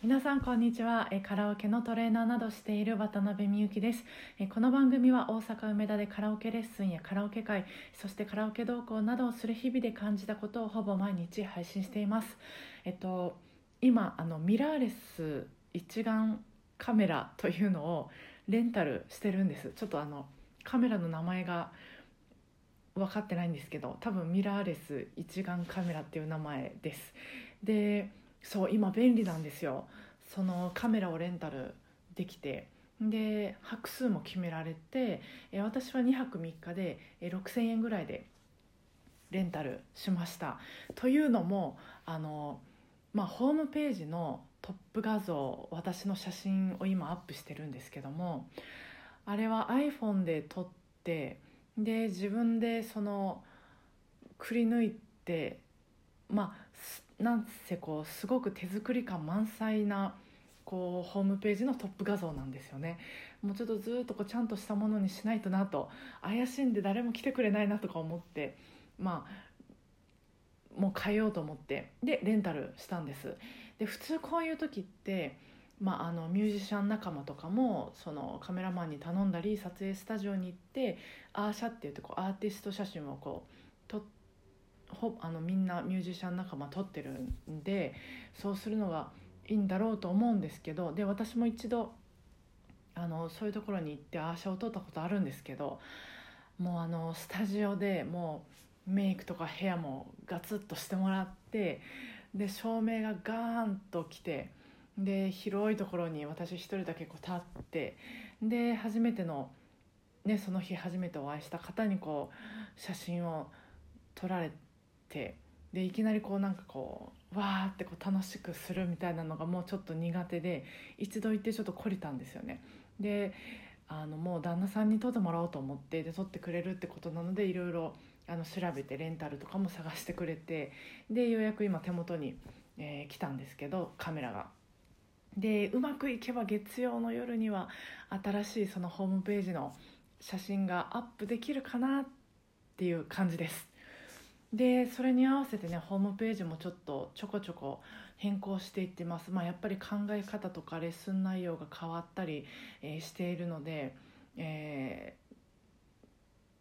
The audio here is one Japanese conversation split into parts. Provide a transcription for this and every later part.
皆さんこんにちは。カラオケのトレーナーなどしている渡辺美幸です。この番組は大阪梅田でカラオケレッスンやカラオケ会そしてカラオケ同行などをする日々で感じたことをほぼ毎日配信しています。えっと今あのミラーレス一眼カメラというのをレンタルしてるんです。ちょっとあのカメラの名前が分かってないんですけど多分ミラーレス一眼カメラっていう名前です。でそう今便利なんですよ。そのカメラをレンタルできて。で泊数も決められて私は2泊3日で6000円ぐらいでレンタルしました。というのもあの、まあ、ホームページのトップ画像私の写真を今アップしてるんですけどもあれは iPhone で撮ってで自分でそのくり抜いてまあなんせこうすごく手作り感満載なこうホームページのトップ画像なんですよね。もうちょっとずっとこうちゃんとしたものにしないとなと怪しんで誰も来てくれないなとか思ってまあもう変えようと思ってでレンタルしたんです。で普通こういう時ってまあ、あのミュージシャン仲間とかもそのカメラマンに頼んだり撮影スタジオに行ってアーシャっていうとこうアーティスト写真をこう撮ほあのみんなミュージシャン仲間撮ってるんでそうするのがいいんだろうと思うんですけどで私も一度あのそういうところに行ってアーシャを撮ったことあるんですけどもうあのスタジオでもうメイクとかヘアもガツッとしてもらってで照明がガーンと来てで広いところに私一人だけこう立ってで初めての、ね、その日初めてお会いした方にこう写真を撮られててでいきなりこうなんかこうわーってこう楽しくするみたいなのがもうちょっと苦手で一度行ってちょっと懲りたんですよね。であのもう旦那さんに撮ってもらおうと思ってで撮ってくれるってことなのでいろいろあの調べてレンタルとかも探してくれてでようやく今手元に、えー、来たんですけどカメラが。でうまくいけば月曜の夜には新しいそのホームページの写真がアップできるかなっていう感じです。でそれに合わせてねホームページもちょっとちょこちょこ変更していってます、まあ、やっぱり考え方とかレッスン内容が変わったり、えー、しているので、え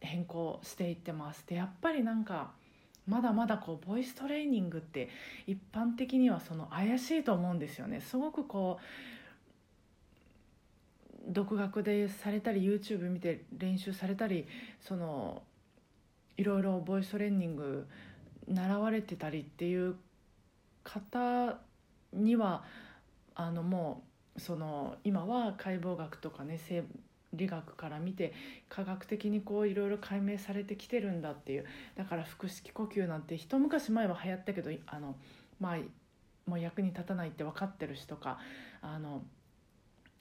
ー、変更していってます。でやっぱりなんかまだまだこうボイストレーニングって一般的にはその怪しいと思うんですよね。すごくこう独学でされたり YouTube 見て練習されたりそのいろいろボイストレーニング習われてたりっていう方にはあのもうその今は解剖学とかね生理学から見て科学的にこういろいろ解明されてきてるんだっていうだから腹式呼吸なんて一昔前は流行ったけどあのまあもう役に立たないって分かってるしとかあの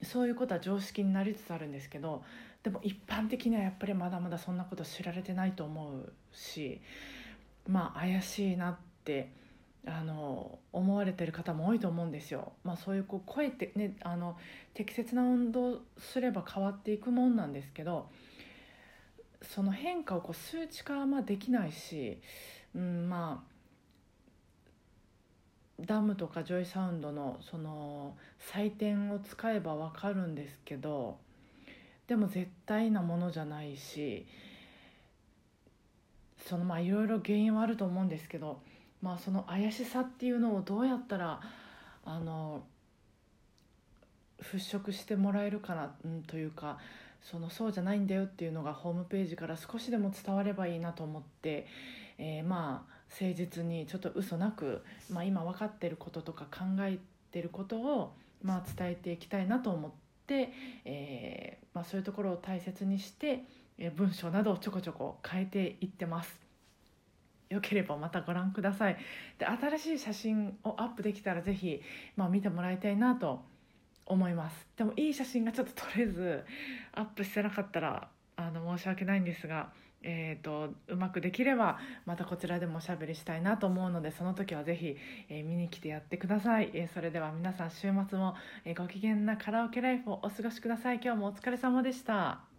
そういうことは常識になりつつあるんですけどでも一般的にはやっぱりまだまだそんなこと知られてないと思うしまあ怪しいなってあの思われてる方も多いと思うんですよ。まあ、そういうこう声ってねあの適切な運動すれば変わっていくもんなんですけどその変化をこう数値化はまあできないし、うん、まあダムとかジョイサウンドのその採点を使えば分かるんですけどでも絶対なものじゃないしそのまあいろいろ原因はあると思うんですけど、まあ、その怪しさっていうのをどうやったらあの払拭してもらえるかな、うん、というかそのそうじゃないんだよっていうのがホームページから少しでも伝わればいいなと思って、えー、まあ誠実にちょっと嘘なく、まあ、今分かってることとか考えてることを、まあ、伝えていきたいなと思って、えーまあ、そういうところを大切にして、えー、文章などをちょこちょこ変えていってます。よければまたご覧くださいで新しい写真をアップできたら是非、まあ、見てもらいたいなと思いますでもいい写真がちょっと撮れずアップしてなかったらあの申し訳ないんですがえーと、うまくできればまたこちらでもおしゃべりしたいなと思うのでその時はぜひ、えー、見に来てやってください、えー、それでは皆さん週末も、えー、ご機嫌なカラオケライフをお過ごしください。今日もお疲れ様でした。